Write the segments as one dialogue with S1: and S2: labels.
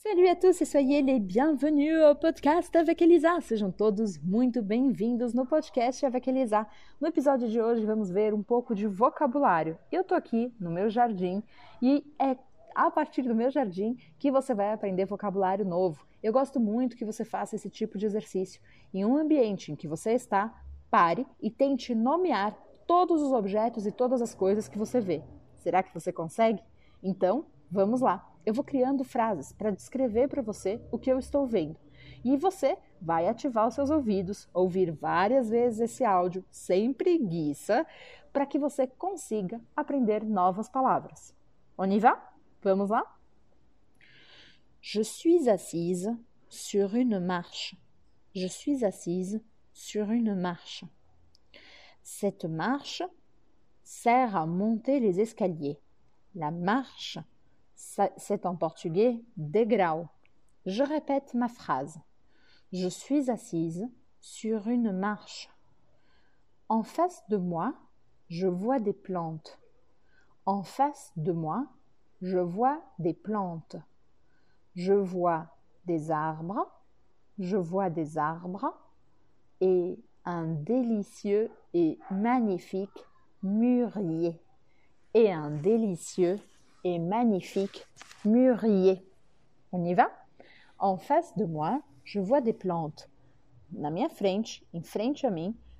S1: Salut à tous et soyez les bienvenus au podcast avec Elisa. Sejam todos muito bem-vindos no podcast avec Elisa. No episódio de hoje vamos ver um pouco de vocabulário. Eu tô aqui no meu jardim e é a partir do meu jardim que você vai aprender vocabulário novo. Eu gosto muito que você faça esse tipo de exercício. Em um ambiente em que você está, pare e tente nomear todos os objetos e todas as coisas que você vê. Será que você consegue? Então, vamos lá eu vou criando frases para descrever para você o que eu estou vendo. E você vai ativar os seus ouvidos, ouvir várias vezes esse áudio sem preguiça, para que você consiga aprender novas palavras. On y va? Vamos lá? Je suis assise sur une marche. Je suis assise sur une marche. Cette marche sert à monter les escaliers. La marche c'est en portugais degrau. Je répète ma phrase. Je suis assise sur une marche. En face de moi, je vois des plantes. En face de moi, je vois des plantes. Je vois des arbres. Je vois des arbres et un délicieux et magnifique mûrier. Et un délicieux et magnifique mûrier. On y va? En face de moi, je vois des plantes. Na minha frente, em frente a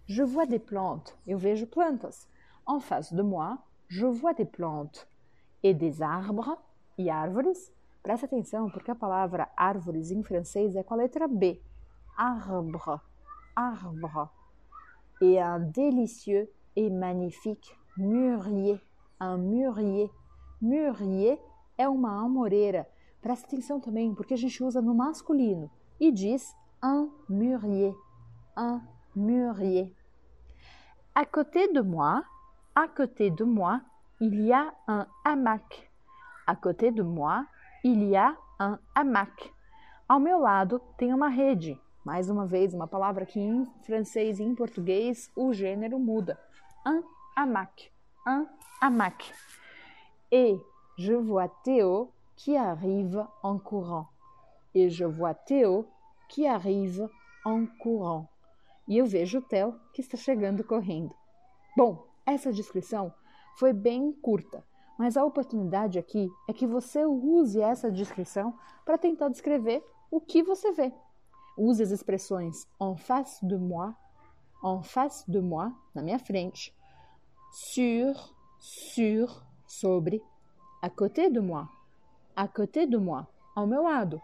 S1: je vois des plantes. Eu vejo plantas. En face de moi, je vois des plantes. Et des arbres e árvores. Presta atenção, porque a palavra árvores em francês é com a letra B. Arbre, arbre. Et un délicieux et magnifique mûrier. Un mûrier. Mûrier é uma amoreira. Presta atenção também, porque a gente usa no masculino e diz un mûrier. Un mûrier. À côté de moi, à côté de moi, il y a un hamac. À côté de moi, il y a un hamac. Ao meu lado tem uma rede. Mais uma vez, uma palavra que em francês e em português o gênero muda. Un hamac. Un hamac. Et je vois Théo qui arrive en courant. Et je vois Théo qui arrive en courant. E eu vejo o Theo que está chegando correndo. Bom, essa descrição foi bem curta, mas a oportunidade aqui é que você use essa descrição para tentar descrever o que você vê. Use as expressões en face de moi, en face de moi, na minha frente, sur, sur, sobre, à côté de moi, à côté de moi, ao meu lado,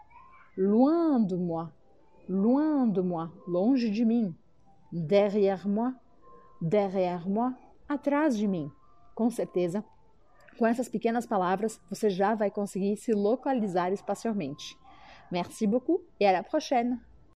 S1: loin de moi, loin de moi, longe de mim, derrière moi, derrière moi, atrás de mim. Com certeza, com essas pequenas palavras, você já vai conseguir se localizar espacialmente. Merci beaucoup et à la prochaine!